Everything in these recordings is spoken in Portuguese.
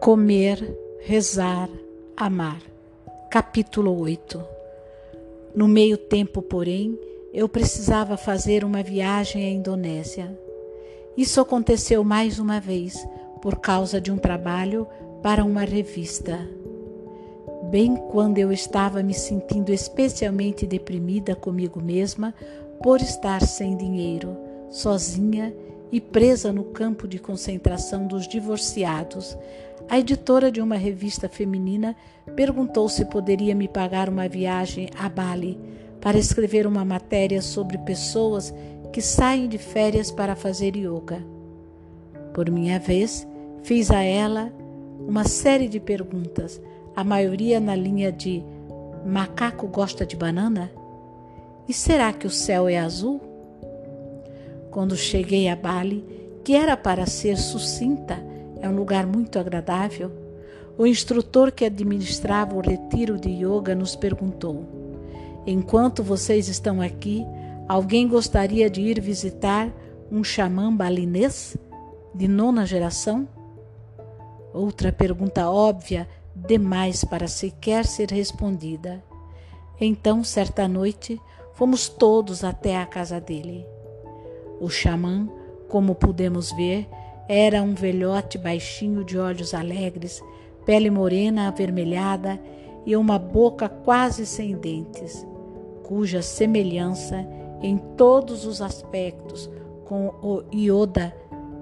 Comer, rezar, amar. Capítulo 8 No meio tempo, porém, eu precisava fazer uma viagem à Indonésia. Isso aconteceu mais uma vez por causa de um trabalho para uma revista. Bem quando eu estava me sentindo especialmente deprimida comigo mesma por estar sem dinheiro, sozinha e presa no campo de concentração dos divorciados, a editora de uma revista feminina perguntou se poderia me pagar uma viagem a Bali para escrever uma matéria sobre pessoas que saem de férias para fazer yoga. Por minha vez, fiz a ela uma série de perguntas, a maioria na linha de: macaco gosta de banana? E será que o céu é azul? Quando cheguei a Bali, que era para ser sucinta, é um lugar muito agradável, o instrutor que administrava o retiro de yoga nos perguntou: Enquanto vocês estão aqui, alguém gostaria de ir visitar um xamã balinês de nona geração? Outra pergunta óbvia demais para sequer ser respondida. Então, certa noite, fomos todos até a casa dele. O xamã, como pudemos ver, era um velhote baixinho de olhos alegres, pele morena avermelhada e uma boca quase sem dentes, cuja semelhança em todos os aspectos com o Ioda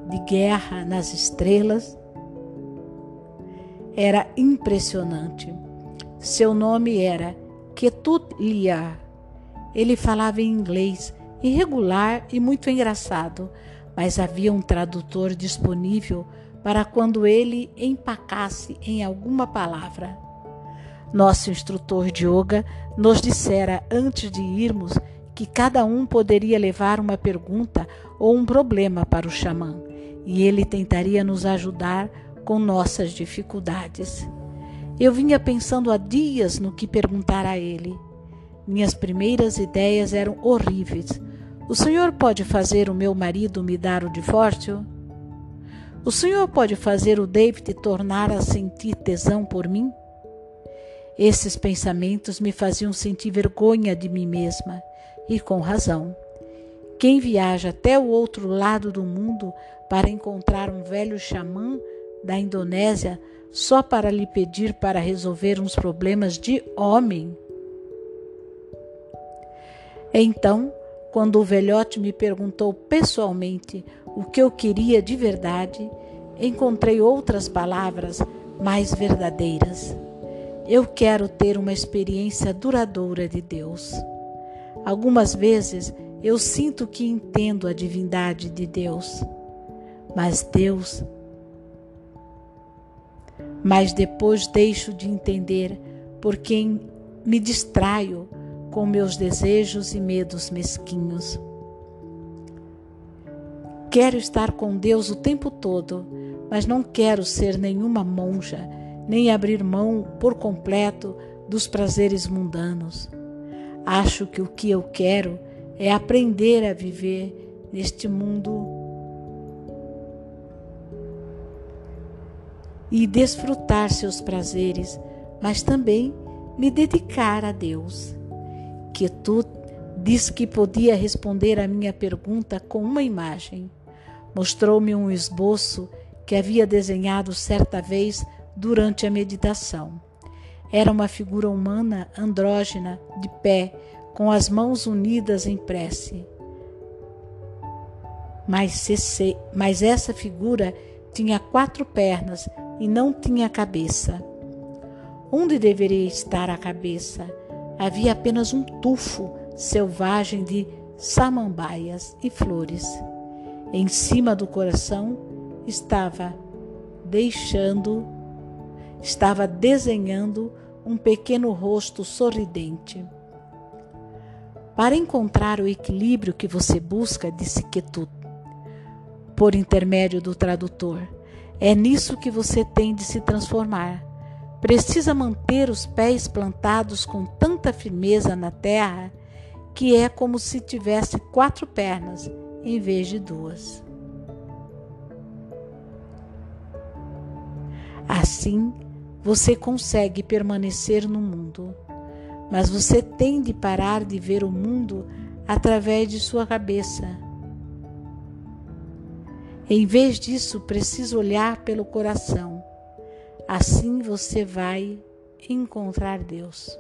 de Guerra nas Estrelas era impressionante. Seu nome era Ketut Liar. Ele falava em inglês irregular e muito engraçado, mas havia um tradutor disponível para quando ele empacasse em alguma palavra. Nosso instrutor de yoga nos dissera antes de irmos que cada um poderia levar uma pergunta ou um problema para o xamã e ele tentaria nos ajudar com nossas dificuldades. Eu vinha pensando há dias no que perguntar a ele. Minhas primeiras ideias eram horríveis, o senhor pode fazer o meu marido me dar o divórcio? O senhor pode fazer o David tornar a sentir tesão por mim? Esses pensamentos me faziam sentir vergonha de mim mesma, e com razão. Quem viaja até o outro lado do mundo para encontrar um velho xamã da Indonésia só para lhe pedir para resolver uns problemas de homem? Então, quando o velhote me perguntou pessoalmente o que eu queria de verdade, encontrei outras palavras mais verdadeiras. Eu quero ter uma experiência duradoura de Deus. Algumas vezes eu sinto que entendo a divindade de Deus, mas Deus. Mas depois deixo de entender porque me distraio com meus desejos e medos mesquinhos. Quero estar com Deus o tempo todo, mas não quero ser nenhuma monja, nem abrir mão por completo dos prazeres mundanos. Acho que o que eu quero é aprender a viver neste mundo e desfrutar seus prazeres, mas também me dedicar a Deus inquietude, disse que podia responder à minha pergunta com uma imagem. Mostrou-me um esboço que havia desenhado certa vez durante a meditação. Era uma figura humana andrógena, de pé, com as mãos unidas em prece. Mas, mas essa figura tinha quatro pernas e não tinha cabeça. Onde deveria estar a cabeça? Havia apenas um tufo selvagem de samambaias e flores. Em cima do coração estava deixando, estava desenhando um pequeno rosto sorridente. Para encontrar o equilíbrio que você busca, disse Ketut, por intermédio do tradutor, é nisso que você tem de se transformar. Precisa manter os pés plantados com tanta firmeza na terra que é como se tivesse quatro pernas em vez de duas. Assim, você consegue permanecer no mundo, mas você tem de parar de ver o mundo através de sua cabeça. Em vez disso, precisa olhar pelo coração. Assim você vai encontrar Deus.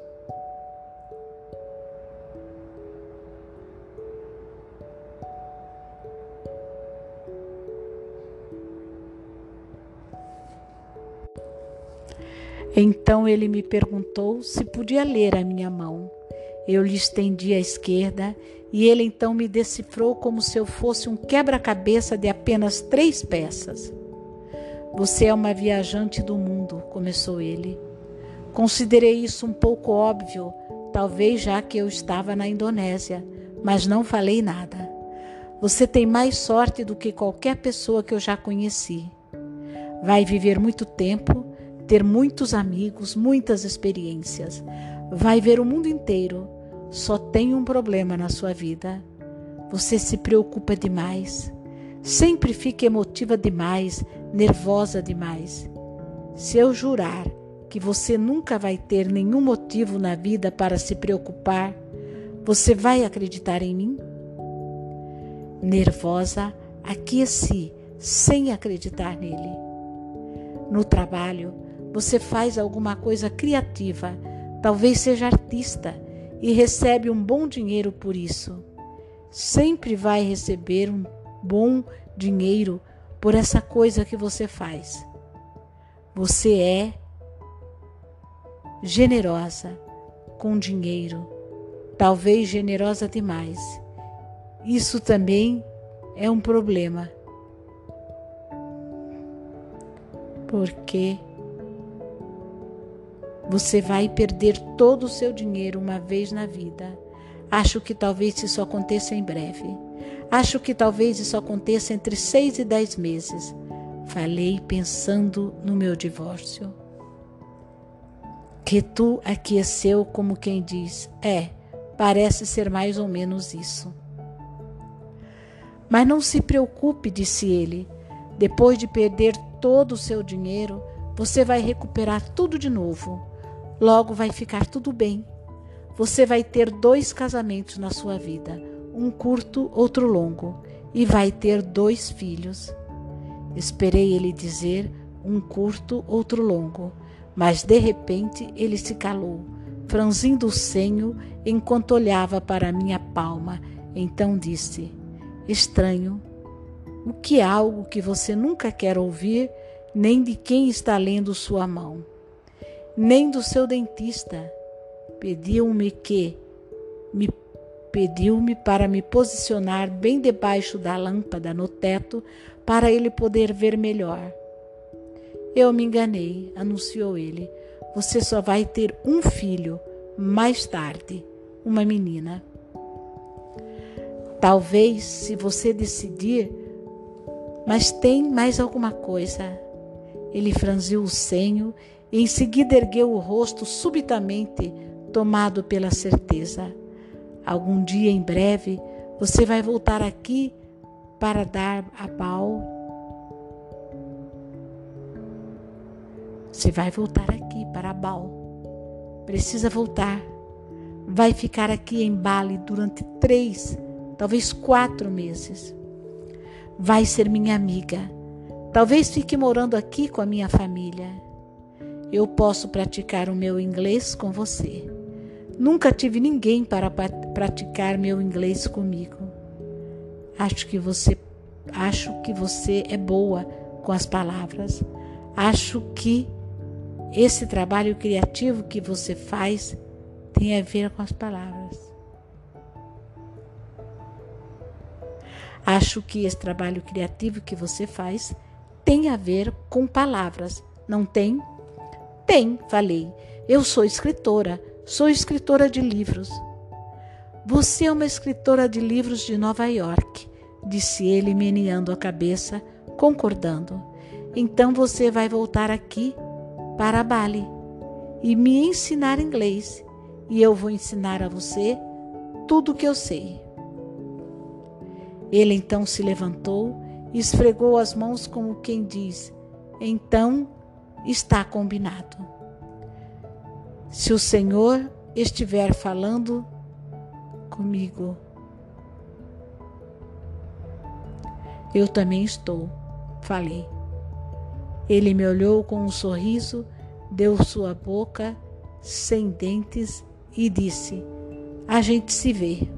Então ele me perguntou se podia ler a minha mão. Eu lhe estendi a esquerda e ele então me decifrou como se eu fosse um quebra-cabeça de apenas três peças. Você é uma viajante do mundo, começou ele. Considerei isso um pouco óbvio, talvez já que eu estava na Indonésia, mas não falei nada. Você tem mais sorte do que qualquer pessoa que eu já conheci. Vai viver muito tempo ter muitos amigos, muitas experiências. Vai ver o mundo inteiro. Só tem um problema na sua vida. Você se preocupa demais. Sempre fica emotiva demais, nervosa demais. Se eu jurar que você nunca vai ter nenhum motivo na vida para se preocupar, você vai acreditar em mim? Nervosa, aqueci, sem acreditar nele. No trabalho, você faz alguma coisa criativa, talvez seja artista e recebe um bom dinheiro por isso. Sempre vai receber um bom dinheiro por essa coisa que você faz. Você é generosa com dinheiro, talvez generosa demais. Isso também é um problema. Porque você vai perder todo o seu dinheiro uma vez na vida. Acho que talvez isso aconteça em breve. Acho que talvez isso aconteça entre seis e dez meses. Falei pensando no meu divórcio. Que tu aqueceu como quem diz: É, parece ser mais ou menos isso. Mas não se preocupe, disse ele. Depois de perder todo o seu dinheiro, você vai recuperar tudo de novo. Logo vai ficar tudo bem. Você vai ter dois casamentos na sua vida, um curto, outro longo, e vai ter dois filhos. Esperei ele dizer um curto, outro longo, mas de repente ele se calou, franzindo o senho enquanto olhava para minha palma. Então disse: Estranho, o que é algo que você nunca quer ouvir, nem de quem está lendo sua mão nem do seu dentista. Pediu-me que me pediu-me para me posicionar bem debaixo da lâmpada no teto para ele poder ver melhor. Eu me enganei, anunciou ele. Você só vai ter um filho mais tarde, uma menina. Talvez, se você decidir, mas tem mais alguma coisa. Ele franziu o senho e em seguida ergueu o rosto subitamente, tomado pela certeza. Algum dia em breve você vai voltar aqui para dar a Baal. Você vai voltar aqui para Baal. Precisa voltar. Vai ficar aqui em Bali durante três, talvez quatro meses. Vai ser minha amiga. Talvez fique morando aqui com a minha família. Eu posso praticar o meu inglês com você. Nunca tive ninguém para praticar meu inglês comigo. Acho que você acho que você é boa com as palavras. Acho que esse trabalho criativo que você faz tem a ver com as palavras. Acho que esse trabalho criativo que você faz tem a ver com palavras, não tem? Tem, falei. Eu sou escritora, sou escritora de livros. Você é uma escritora de livros de Nova York, disse ele, meneando a cabeça, concordando. Então você vai voltar aqui para Bali e me ensinar inglês, e eu vou ensinar a você tudo o que eu sei. Ele então se levantou e esfregou as mãos como quem diz: Então está combinado. Se o Senhor estiver falando comigo, eu também estou, falei. Ele me olhou com um sorriso, deu sua boca sem dentes e disse: A gente se vê.